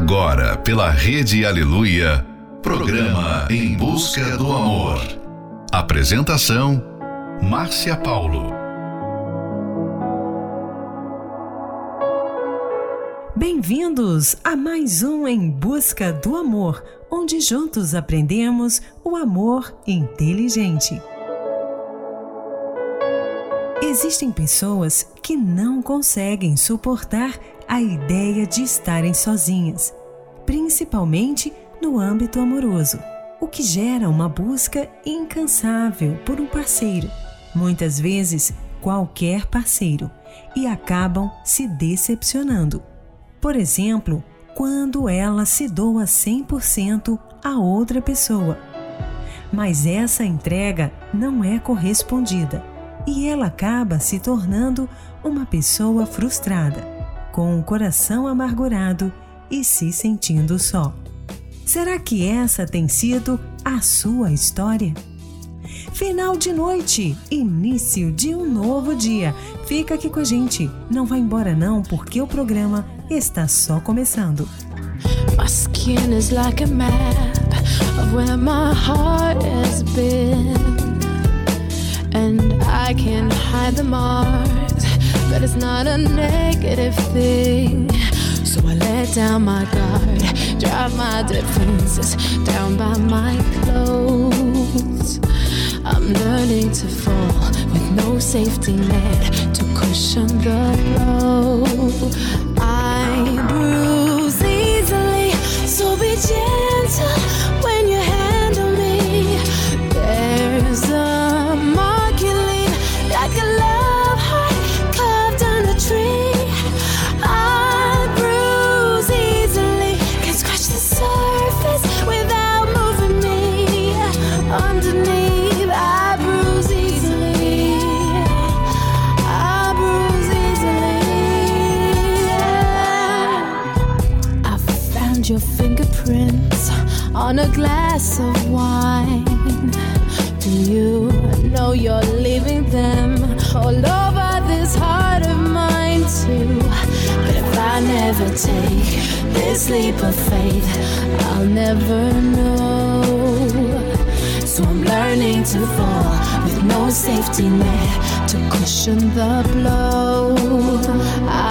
Agora, pela Rede Aleluia, programa Em Busca do Amor. Apresentação: Márcia Paulo. Bem-vindos a mais um Em Busca do Amor, onde juntos aprendemos o amor inteligente. Existem pessoas que não conseguem suportar a ideia de estarem sozinhas, principalmente no âmbito amoroso, o que gera uma busca incansável por um parceiro, muitas vezes qualquer parceiro, e acabam se decepcionando. Por exemplo, quando ela se doa 100% a outra pessoa. Mas essa entrega não é correspondida e ela acaba se tornando uma pessoa frustrada com o coração amargurado e se sentindo só. Será que essa tem sido a sua história? Final de noite, início de um novo dia. Fica aqui com a gente. Não vá embora não, porque o programa está só começando. My skin is like a map of where my heart has been. And I can hide the marks but it's not a negative thing. So I let down my guard, drop my defenses down by my clothes. I'm learning to fall with no safety net to cushion the blow. To fall with no safety net to cushion the blow. I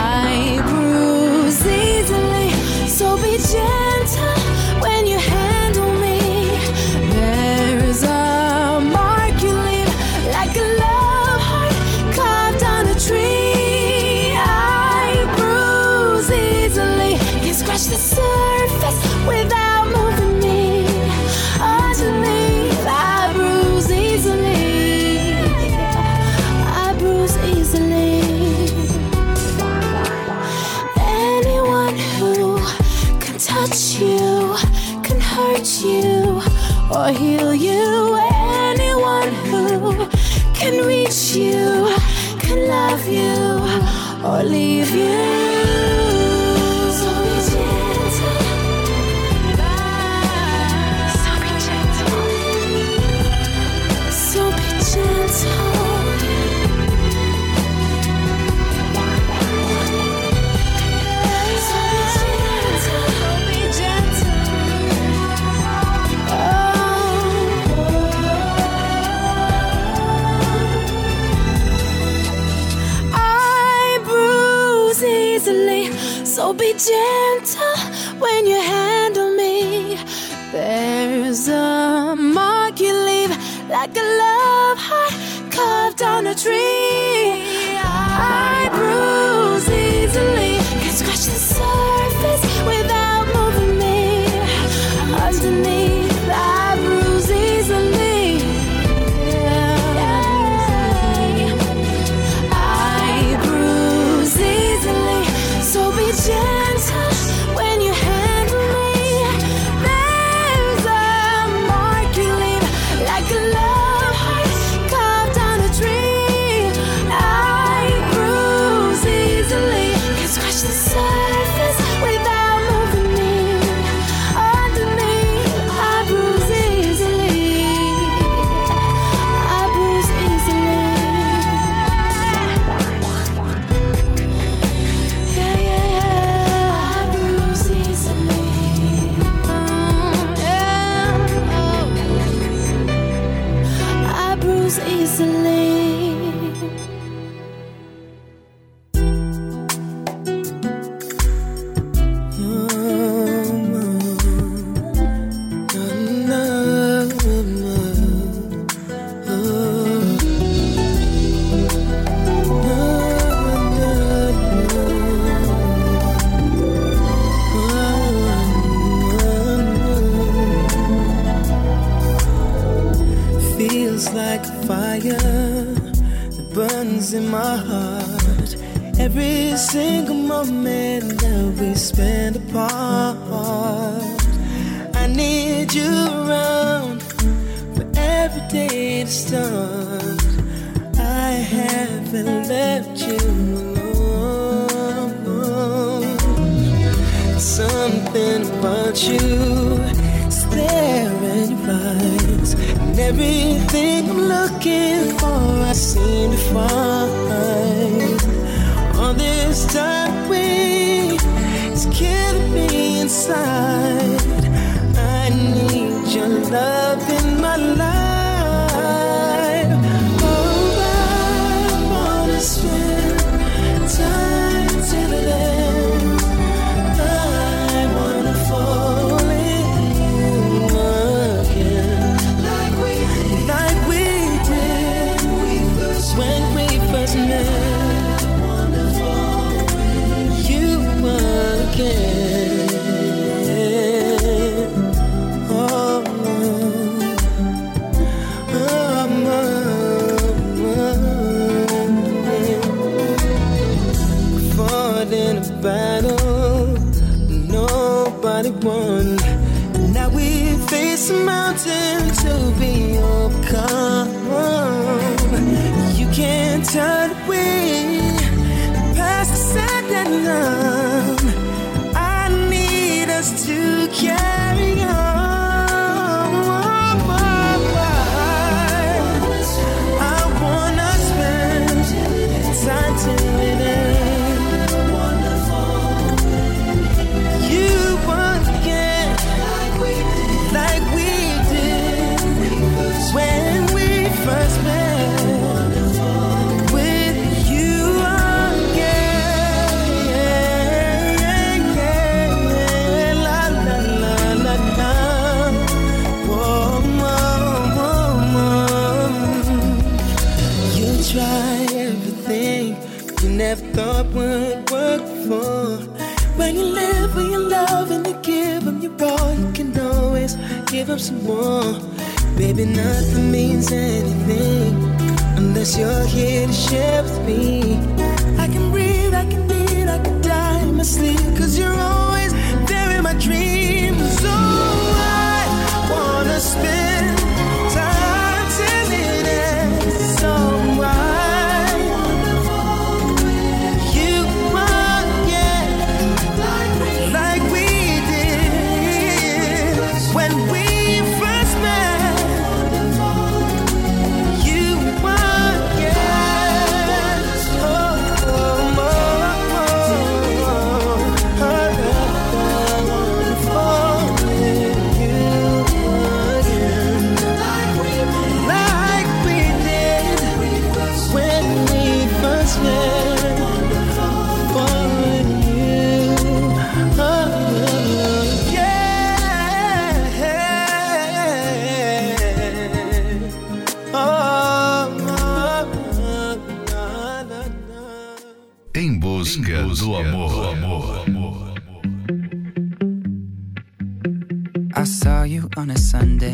gentle when you handle me. There's a mark you leave like a love heart carved on a tree. I burns like fire that burns in my heart. Every single moment that we spend apart, I need you around for every day to start. I haven't left you alone. Something about you, stare in your eyes and everything I'm looking for, I seem to find. All this time is killing me inside. I need your love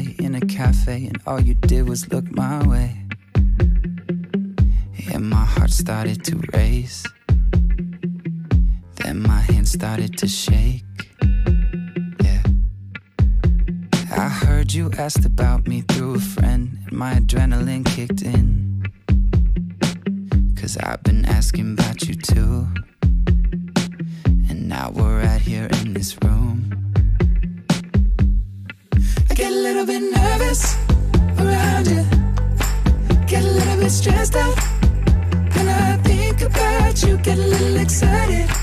In a cafe, and all you did was look my way. And my heart started to race. Then my hands started to shake. Yeah. I heard you asked about me through a friend, and my adrenaline kicked in. Cause I've been asking about you too. And now we're right here in this room. A little bit nervous around you. Get a little bit stressed out. When I think about you, get a little excited.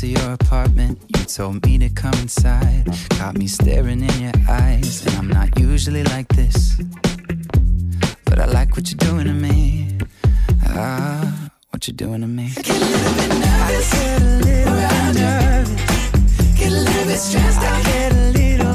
To your apartment. You told me to come inside, got me staring in your eyes, and I'm not usually like this, but I like what you're doing to me. Ah, what you're doing to me. I get a little bit nervous, I get a little bit nervous, get a little bit stressed out, I get a little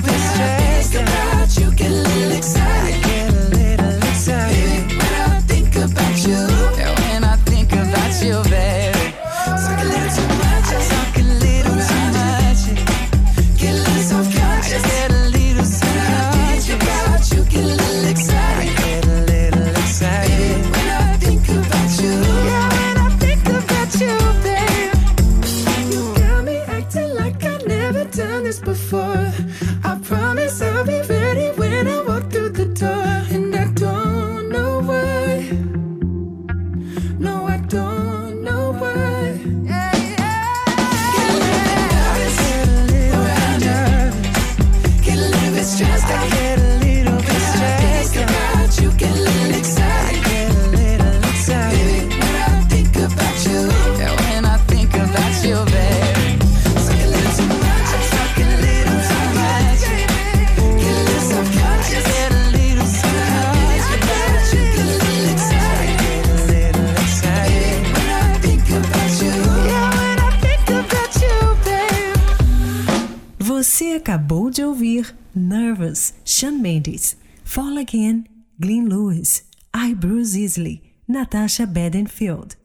Natasha Bedingfield.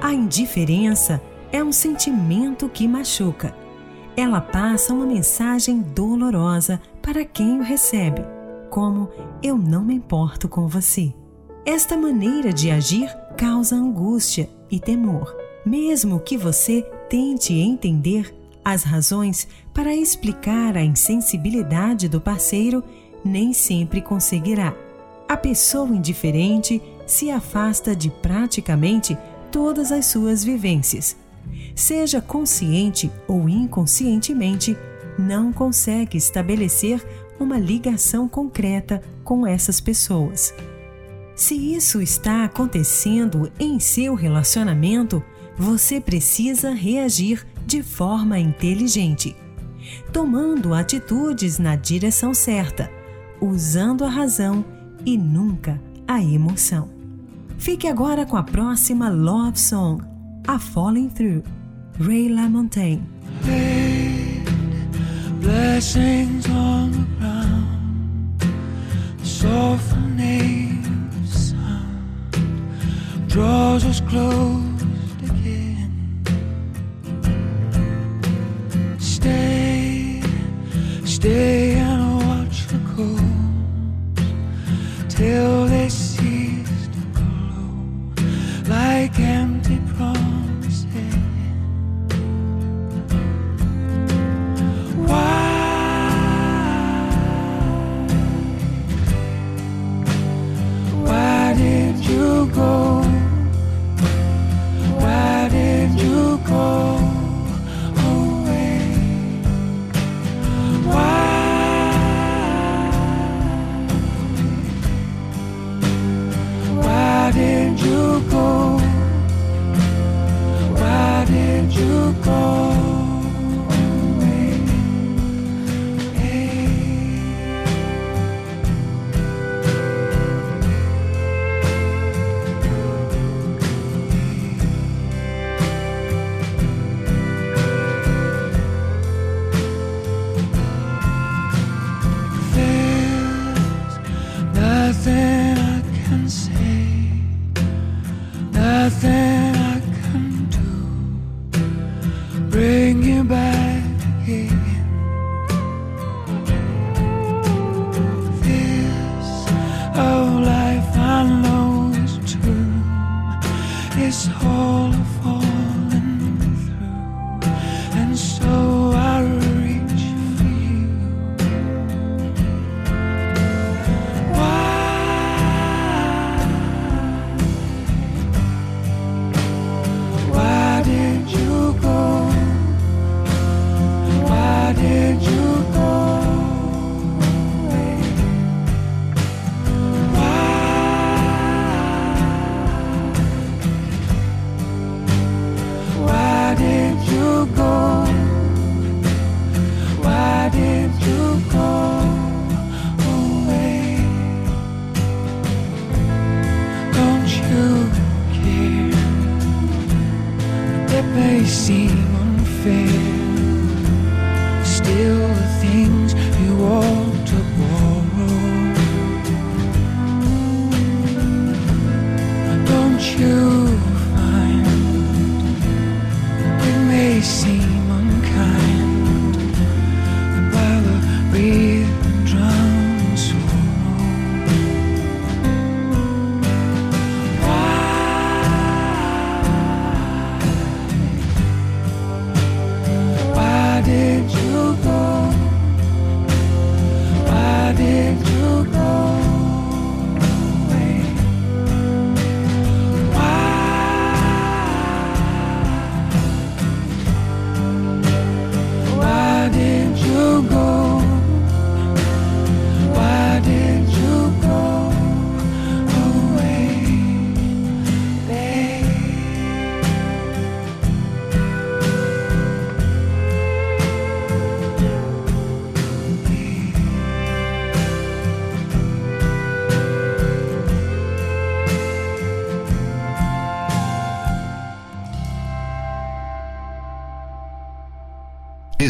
A indiferença é um sentimento que machuca. Ela passa uma mensagem dolorosa para quem o recebe, como eu não me importo com você. Esta maneira de agir causa angústia e temor, mesmo que você tente entender as razões para explicar a insensibilidade do parceiro, nem sempre conseguirá. A pessoa indiferente se afasta de praticamente todas as suas vivências. Seja consciente ou inconscientemente, não consegue estabelecer uma ligação concreta com essas pessoas. Se isso está acontecendo em seu relacionamento, você precisa reagir de forma inteligente, tomando atitudes na direção certa, usando a razão e nunca a emoção. Fique agora com a próxima Love Song, A Falling Through, Ray LaMontagne. Blessings on the ground, sound draws us again. Stay, stay till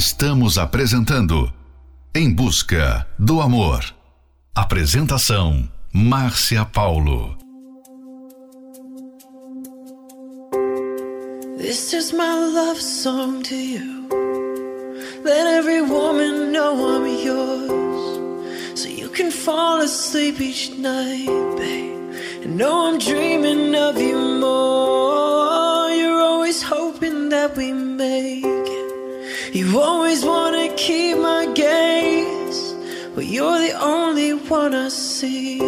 Estamos apresentando Em Busca do Amor. Apresentação Márcia Paulo. This is my love song to you. Let every woman know I'm yours. So you can fall asleep each night, babe. And know I'm dreaming of you more. You're always hoping that we make. You always wanna keep my gaze. But you're the only one I see.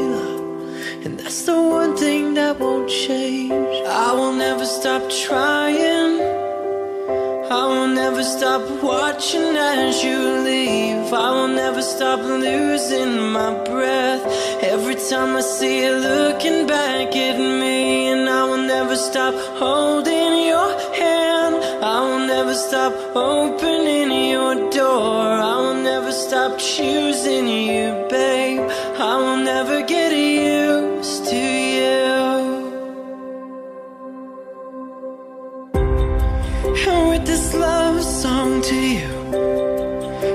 And that's the one thing that won't change. I will never stop trying. I will never stop watching as you leave. I will never stop losing my breath. Every time I see you looking back at me, and I will never stop holding never stop opening your door. I will never stop choosing you, babe. I will never get used to you. And with this love song to you,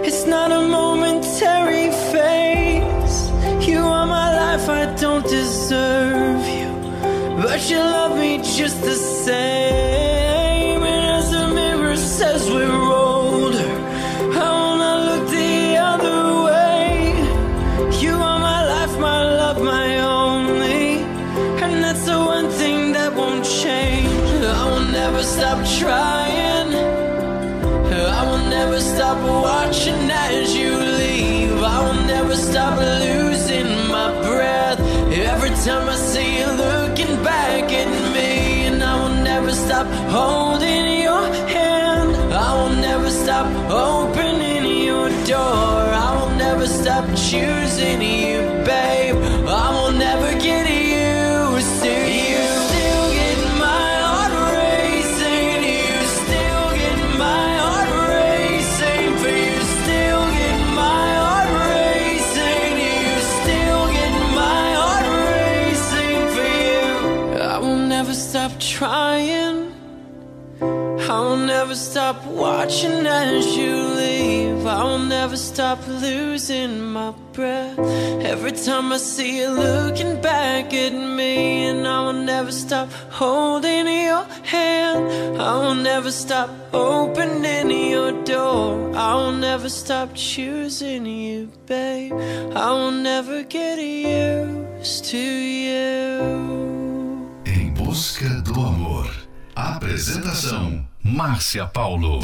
it's not a momentary phase. You are my life, I don't deserve you, but you love me just the same. Never stop watching as you leave. I will never stop losing my breath. Every time I see you looking back at me, and I will never stop holding your hand. I will never stop opening your door. I will never stop choosing you, stop watching as you leave. I will never stop losing my breath. Every time I see you looking back at me, and I will never stop holding your hand. I will never stop opening your door. I will never stop choosing you, babe. I will never get used to you. Em Busca do Amor. Apresentação Márcia Paulo.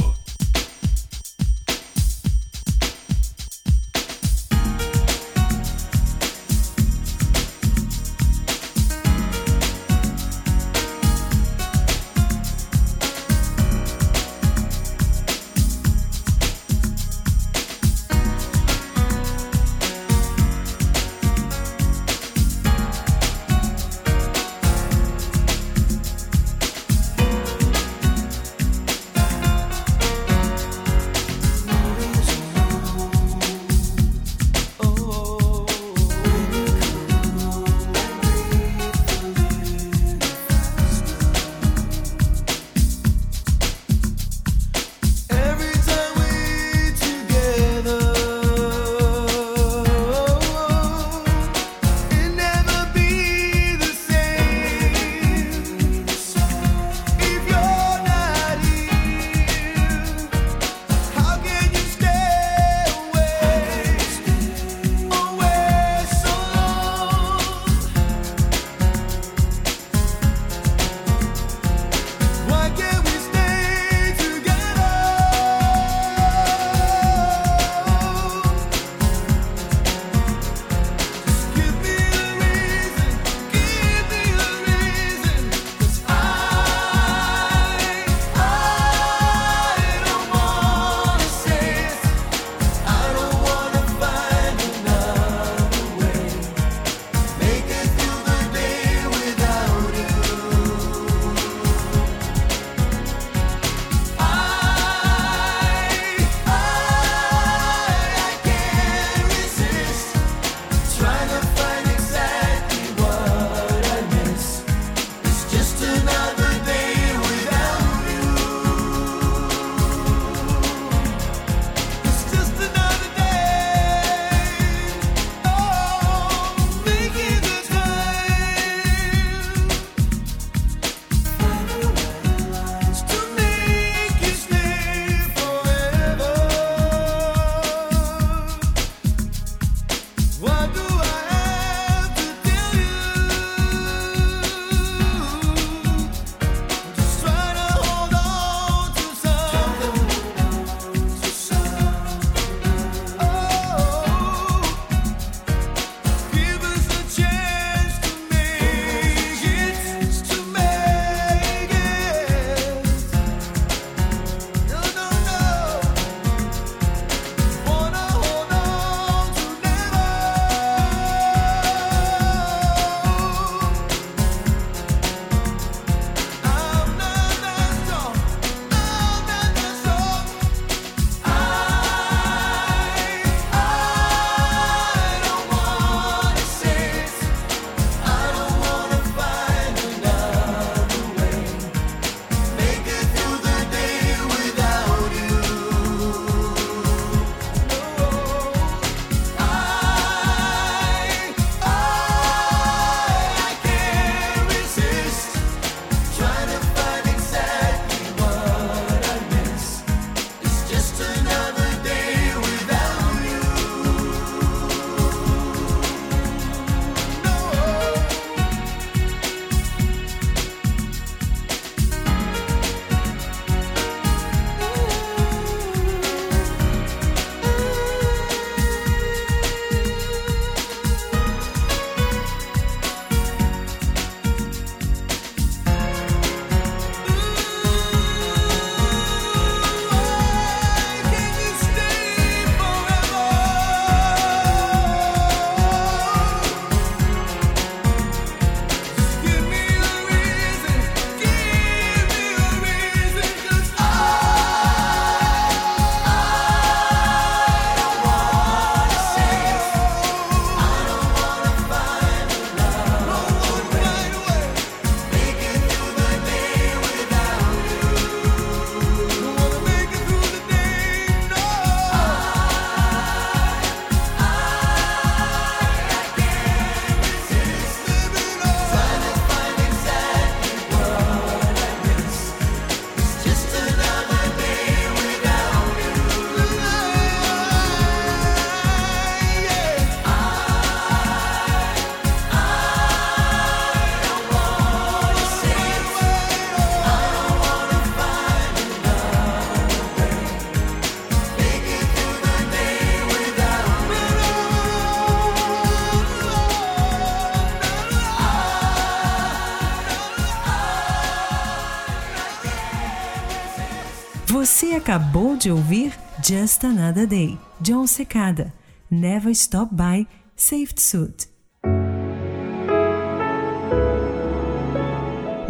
Acabou de ouvir Just Another Day, John Secada, Never Stop By, Saved Suit.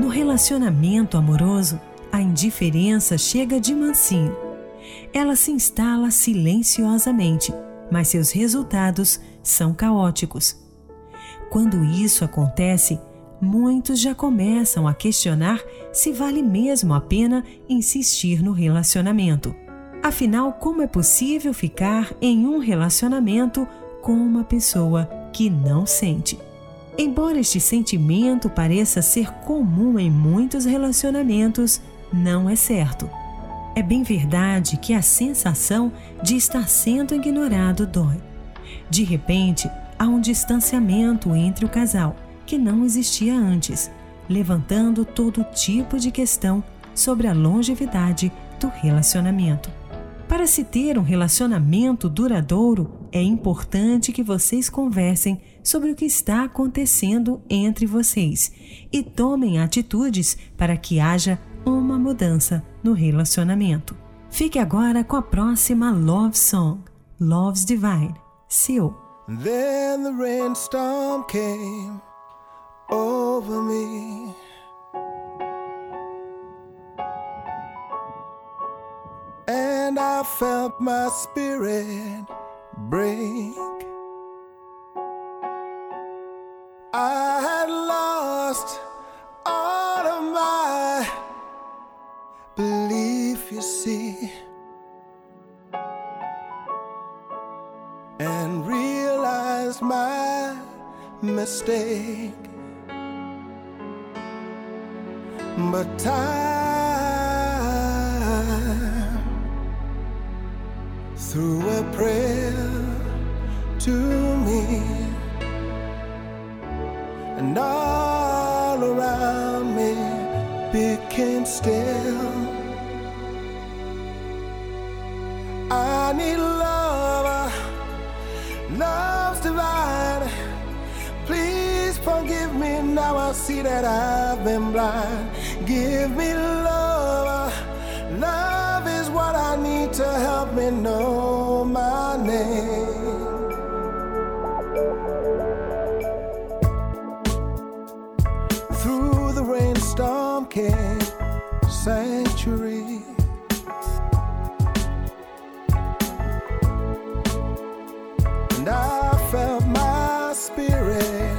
No relacionamento amoroso, a indiferença chega de mansinho. Ela se instala silenciosamente, mas seus resultados são caóticos. Quando isso acontece, muitos já começam a questionar se vale mesmo a pena insistir no relacionamento. Afinal, como é possível ficar em um relacionamento com uma pessoa que não sente? Embora este sentimento pareça ser comum em muitos relacionamentos, não é certo. É bem verdade que a sensação de estar sendo ignorado dói. De repente, há um distanciamento entre o casal que não existia antes, levantando todo tipo de questão sobre a longevidade do relacionamento. Para se ter um relacionamento duradouro, é importante que vocês conversem sobre o que está acontecendo entre vocês e tomem atitudes para que haja uma mudança no relacionamento. Fique agora com a próxima Love Song, Love's Divine, seu. Then the rainstorm came over me. And I felt my spirit break. I had lost all of my belief, you see, and realized my mistake. But time through a prayer to me, and all around me became still. I need love, love's divine. Please forgive me now. I see that I've been blind. Give me love. Love is what I need to help me know my name. Through the rainstorm came sanctuary. And I felt my spirit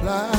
fly.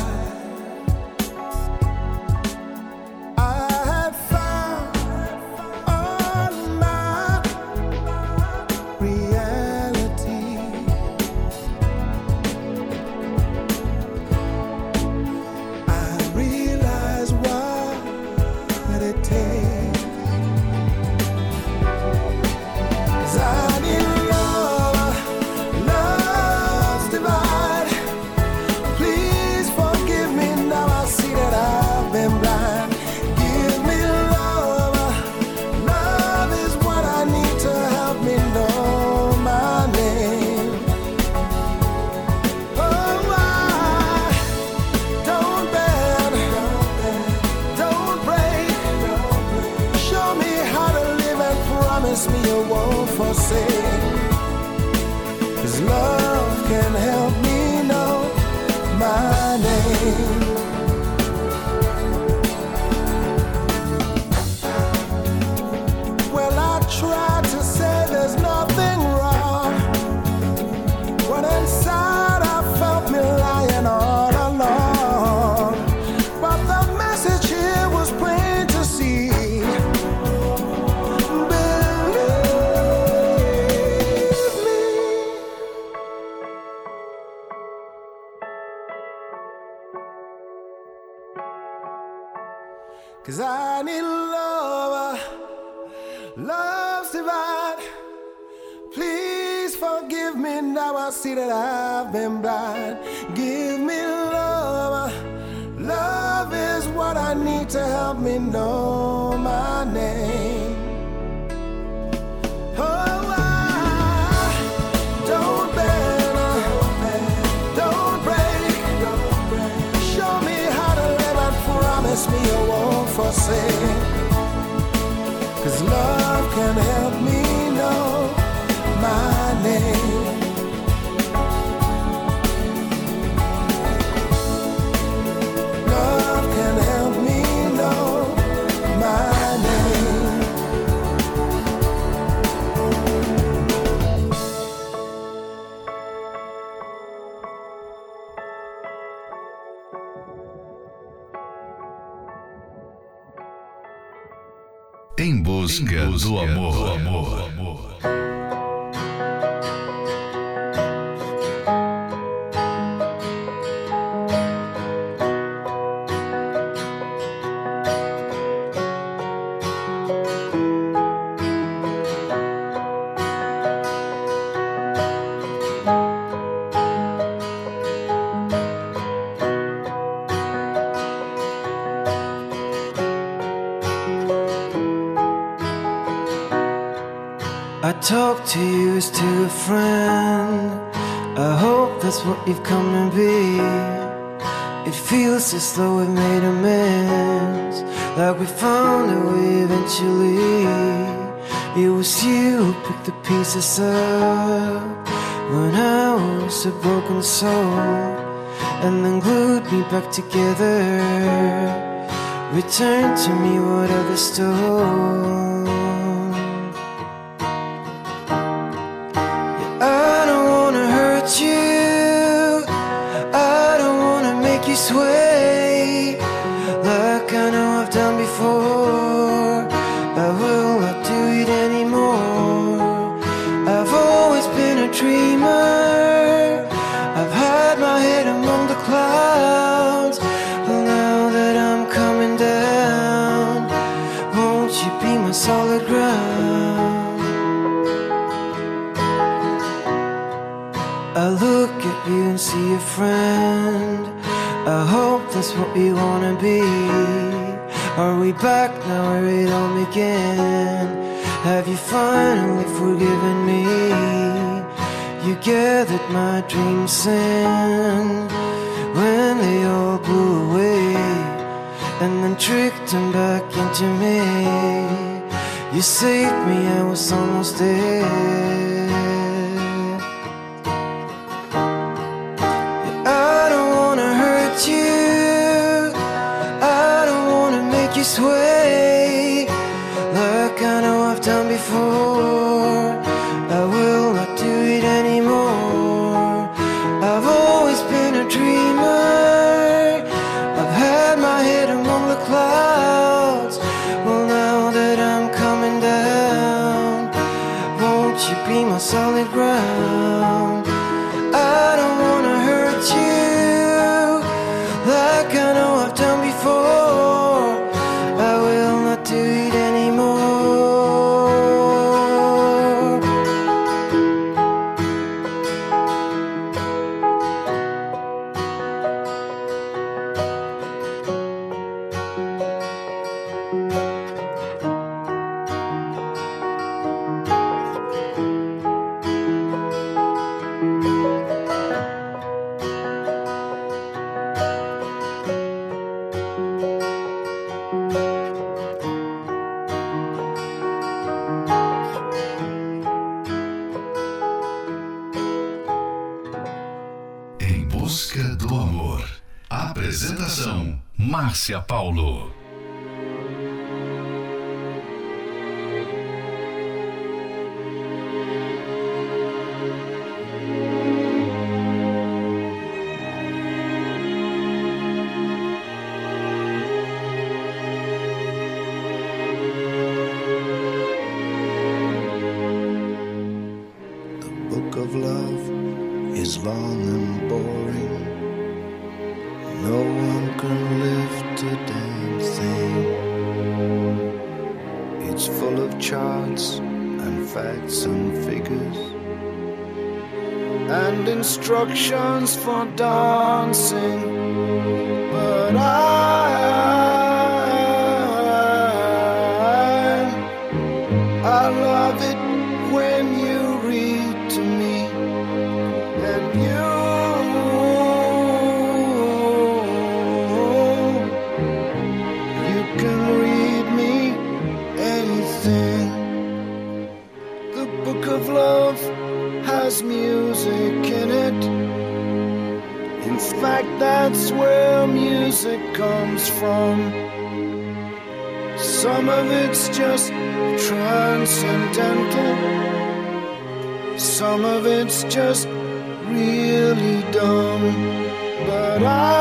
do amor. It was you who picked the pieces up when I was a broken soul, and then glued me back together. Return to me what others stole. Yeah, I don't wanna hurt you. I don't wanna make you sweat. we back, now where it all again Have you finally forgiven me? You gathered my dreams in When they all blew away And then tricked them back into me You saved me, I was almost dead. Márcia Paulo. For door. Just really dumb. But I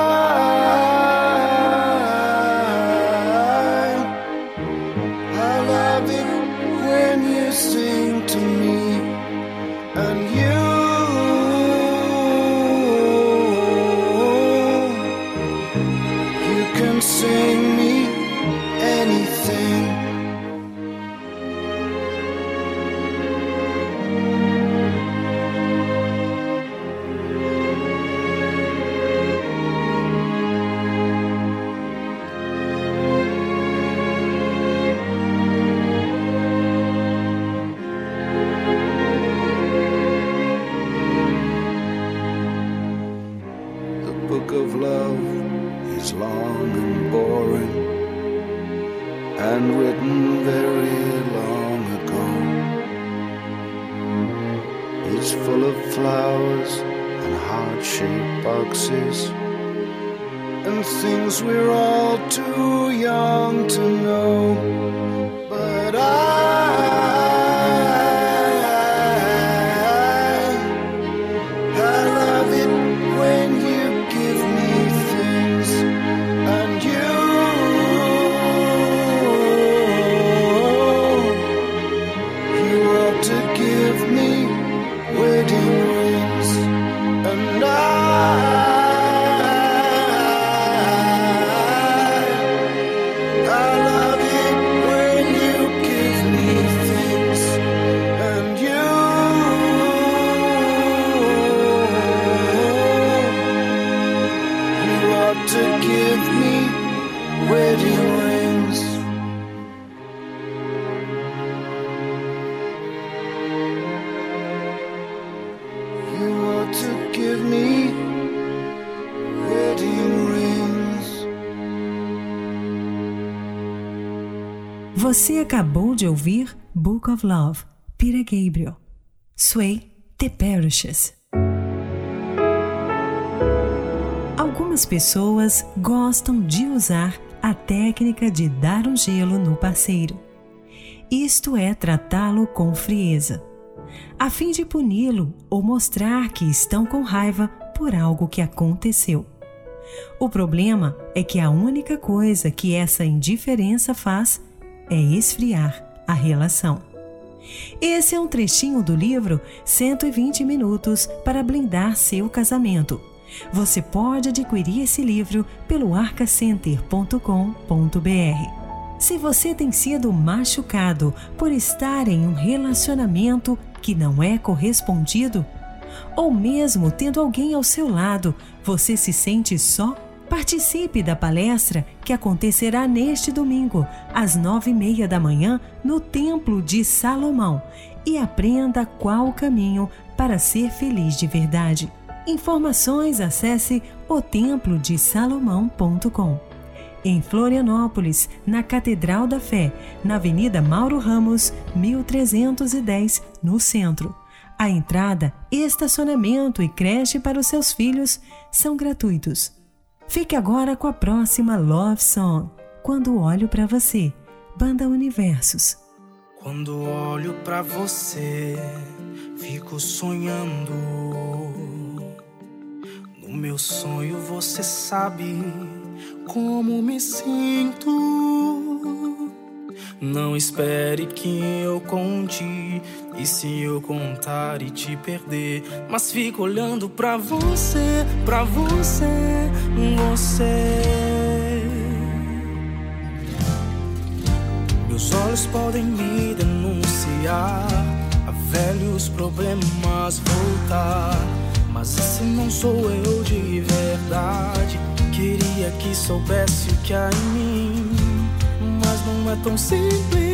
Você acabou de ouvir Book of Love, Peter Gabriel. Sway, The Parishes. Algumas pessoas gostam de usar a técnica de dar um gelo no parceiro. Isto é tratá-lo com frieza, a fim de puni-lo ou mostrar que estão com raiva por algo que aconteceu. O problema é que a única coisa que essa indiferença faz é esfriar a relação. Esse é um trechinho do livro 120 Minutos para Blindar Seu Casamento. Você pode adquirir esse livro pelo arcacenter.com.br. Se você tem sido machucado por estar em um relacionamento que não é correspondido, ou mesmo tendo alguém ao seu lado, você se sente só Participe da palestra que acontecerá neste domingo, às nove e meia da manhã, no Templo de Salomão e aprenda qual o caminho para ser feliz de verdade. Informações acesse otemplodesalomão.com. Em Florianópolis, na Catedral da Fé, na Avenida Mauro Ramos, 1310, no centro. A entrada, estacionamento e creche para os seus filhos são gratuitos. Fique agora com a próxima Love Song, Quando Olho para Você, Banda Universos. Quando olho para você, fico sonhando. No meu sonho você sabe como me sinto. Não espere que eu conte. E se eu contar e te perder? Mas fico olhando pra você, pra você, você. Meus olhos podem me denunciar. A velhos problemas voltar. Mas esse não sou eu de verdade. Queria que soubesse o que há em mim mas não é tão simples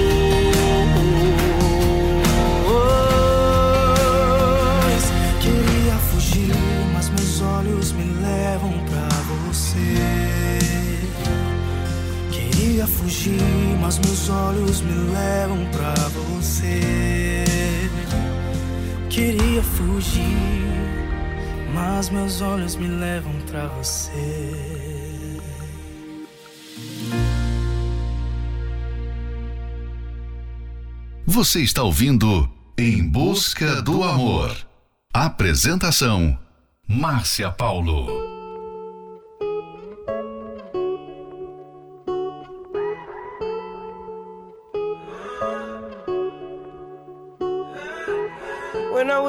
Fugir, mas meus olhos me levam pra você. Queria fugir, mas meus olhos me levam pra você. Você está ouvindo Em Busca do Amor. Apresentação: Márcia Paulo.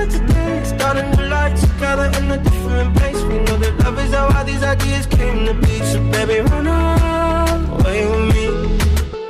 Started today. Starting to life together in a different place. We know that love is how all these ideas came to be. So baby, run away with me.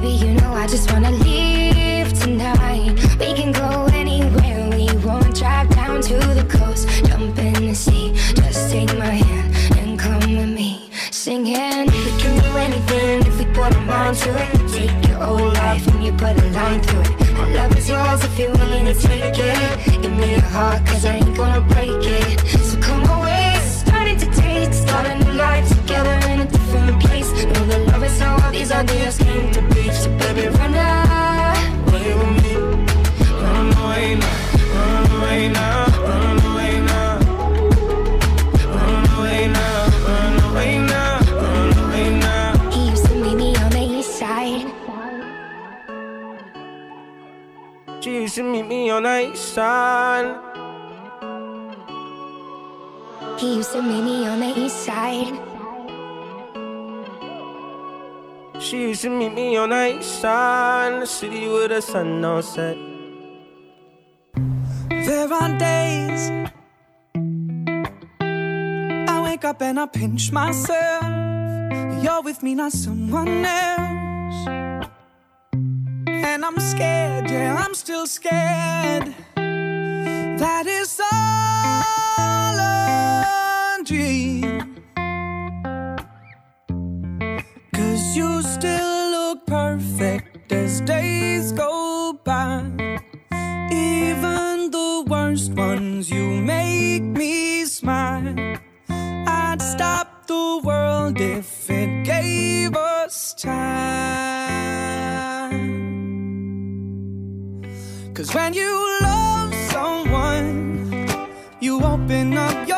Baby, you know I just wanna leave tonight. We can go anywhere we want. Drive down to the coast, jump in the sea. Just take my hand and come with me, singing. We can do anything if we put our mind to it. Take your whole life and you put a line through it. My love is yours if you're willing to take it. Give me your heart, cause I ain't gonna break it. So come away, starting to taste, start a new life together in a different place. Know the love is how all these ideas came to be. So baby, run away with me. Run away now, run away now, run away now. Run away now, run away now. He used to meet me on the east side. Used to meet me on the east side. He used to meet me on the east side. She used to meet me on the east side, in the city with the sun on set. There are days I wake up and I pinch myself. You're with me, not someone else. And I'm scared, yeah, I'm still scared. That is all a dream. Cause you still look perfect as days go by. Even the worst ones, you make me smile. I'd stop the world if it gave us time. Cause when you love someone, you open up your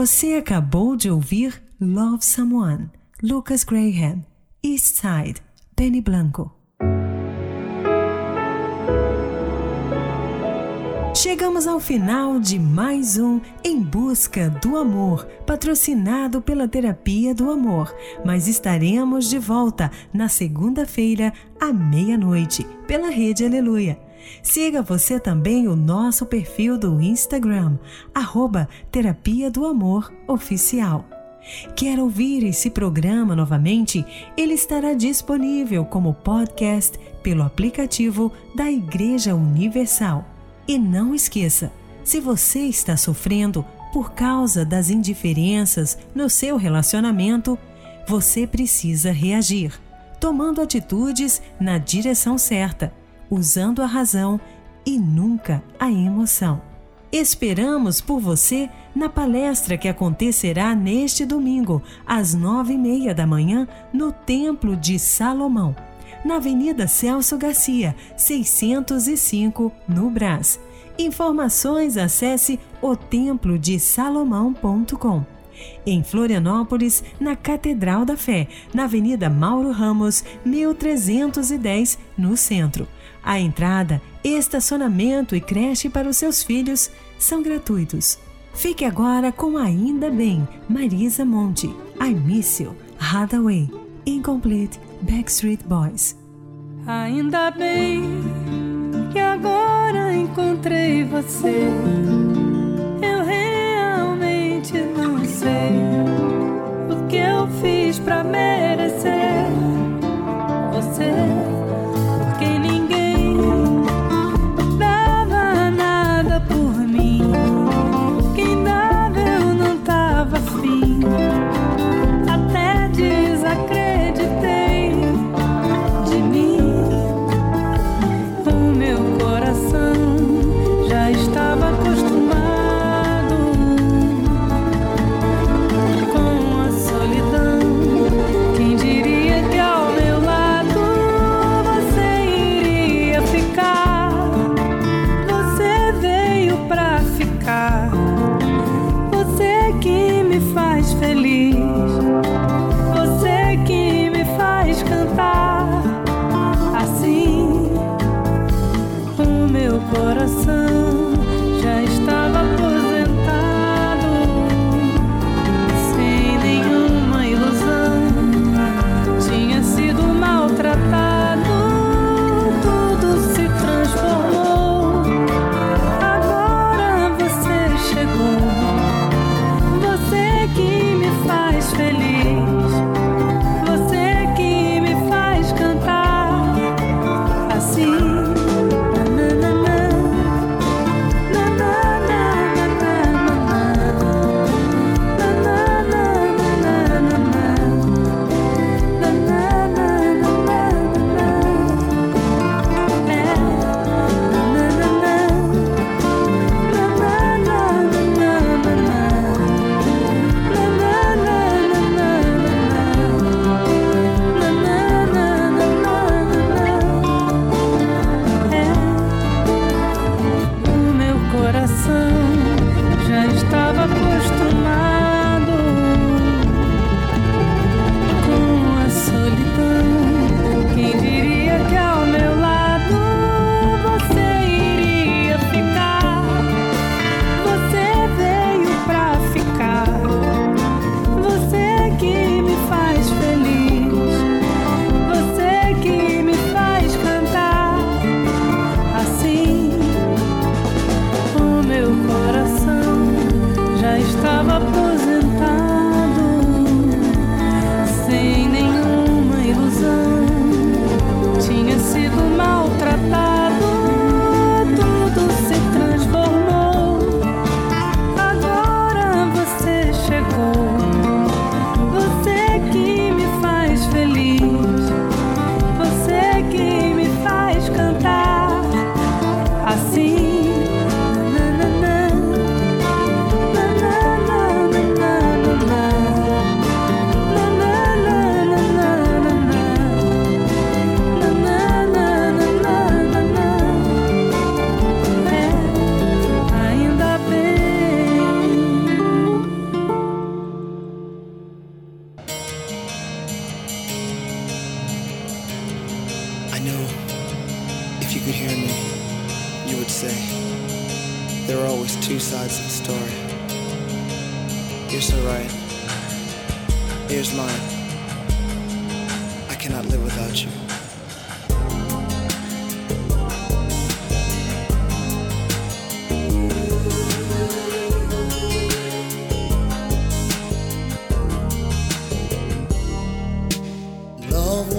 Você acabou de ouvir Love Someone, Lucas Graham, East Side, Benny Blanco. Chegamos ao final de mais um Em Busca do Amor, patrocinado pela Terapia do Amor. Mas estaremos de volta na segunda-feira, à meia-noite, pela Rede Aleluia. Siga você também o nosso perfil do Instagram, arroba Terapia do Amor Oficial. Quer ouvir esse programa novamente? Ele estará disponível como podcast pelo aplicativo da Igreja Universal. E não esqueça, se você está sofrendo por causa das indiferenças no seu relacionamento, você precisa reagir, tomando atitudes na direção certa, usando a razão e nunca a emoção. Esperamos por você na palestra que acontecerá neste domingo, às nove e meia da manhã, no Templo de Salomão, na Avenida Celso Garcia, 605, no Brás. Informações acesse otemplodesalomão.com. Em Florianópolis, na Catedral da Fé, na Avenida Mauro Ramos, 1310, no centro. A entrada, estacionamento e creche para os seus filhos são gratuitos. Fique agora com Ainda Bem, Marisa Monte. I Miss You, Hathaway, Incomplete, Backstreet Boys. Ainda bem que agora encontrei você.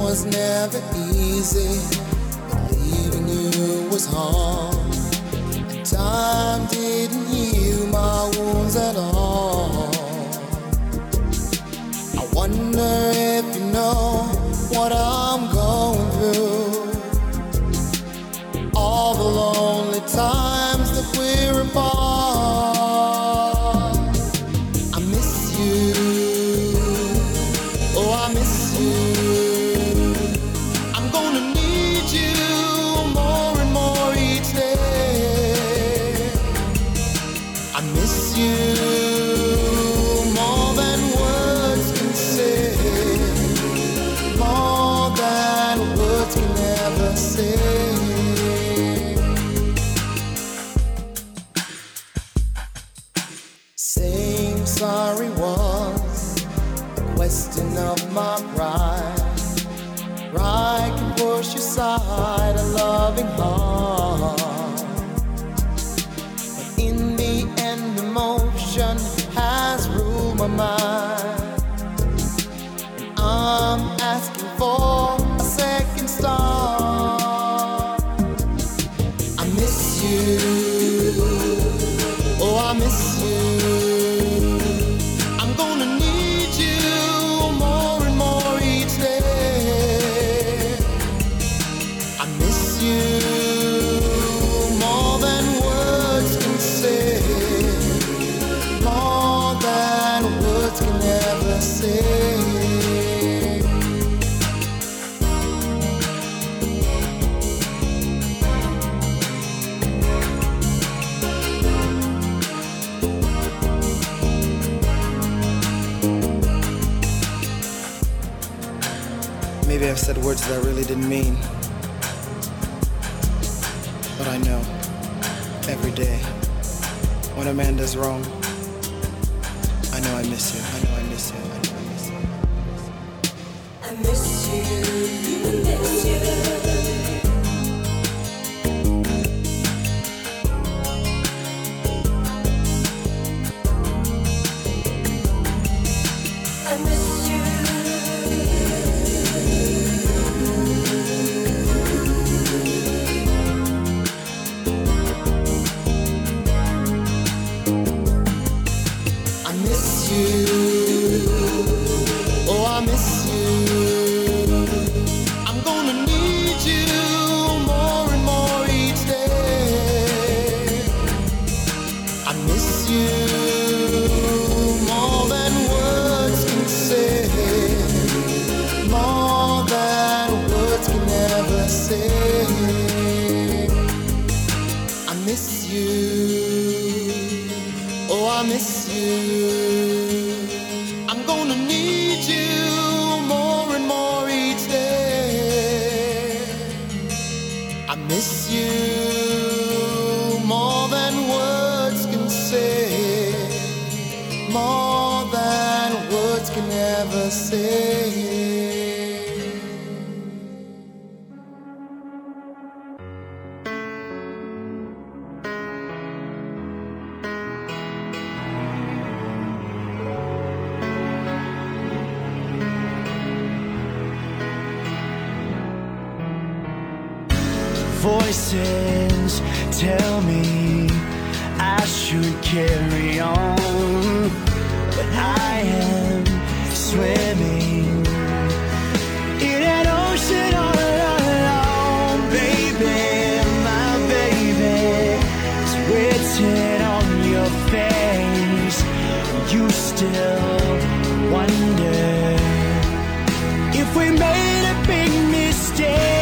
was never easy. Leaving you was hard. Time didn't heal my wounds at all. I wonder said words that I really didn't mean. But I know every day when a man does wrong, I know I miss you. I know I miss you. I know I miss you. I miss you. I miss you. I Voices tell me I should carry on, but I am swimming in an ocean all alone, baby, my baby. It's written on your face. You still wonder if we made a big mistake.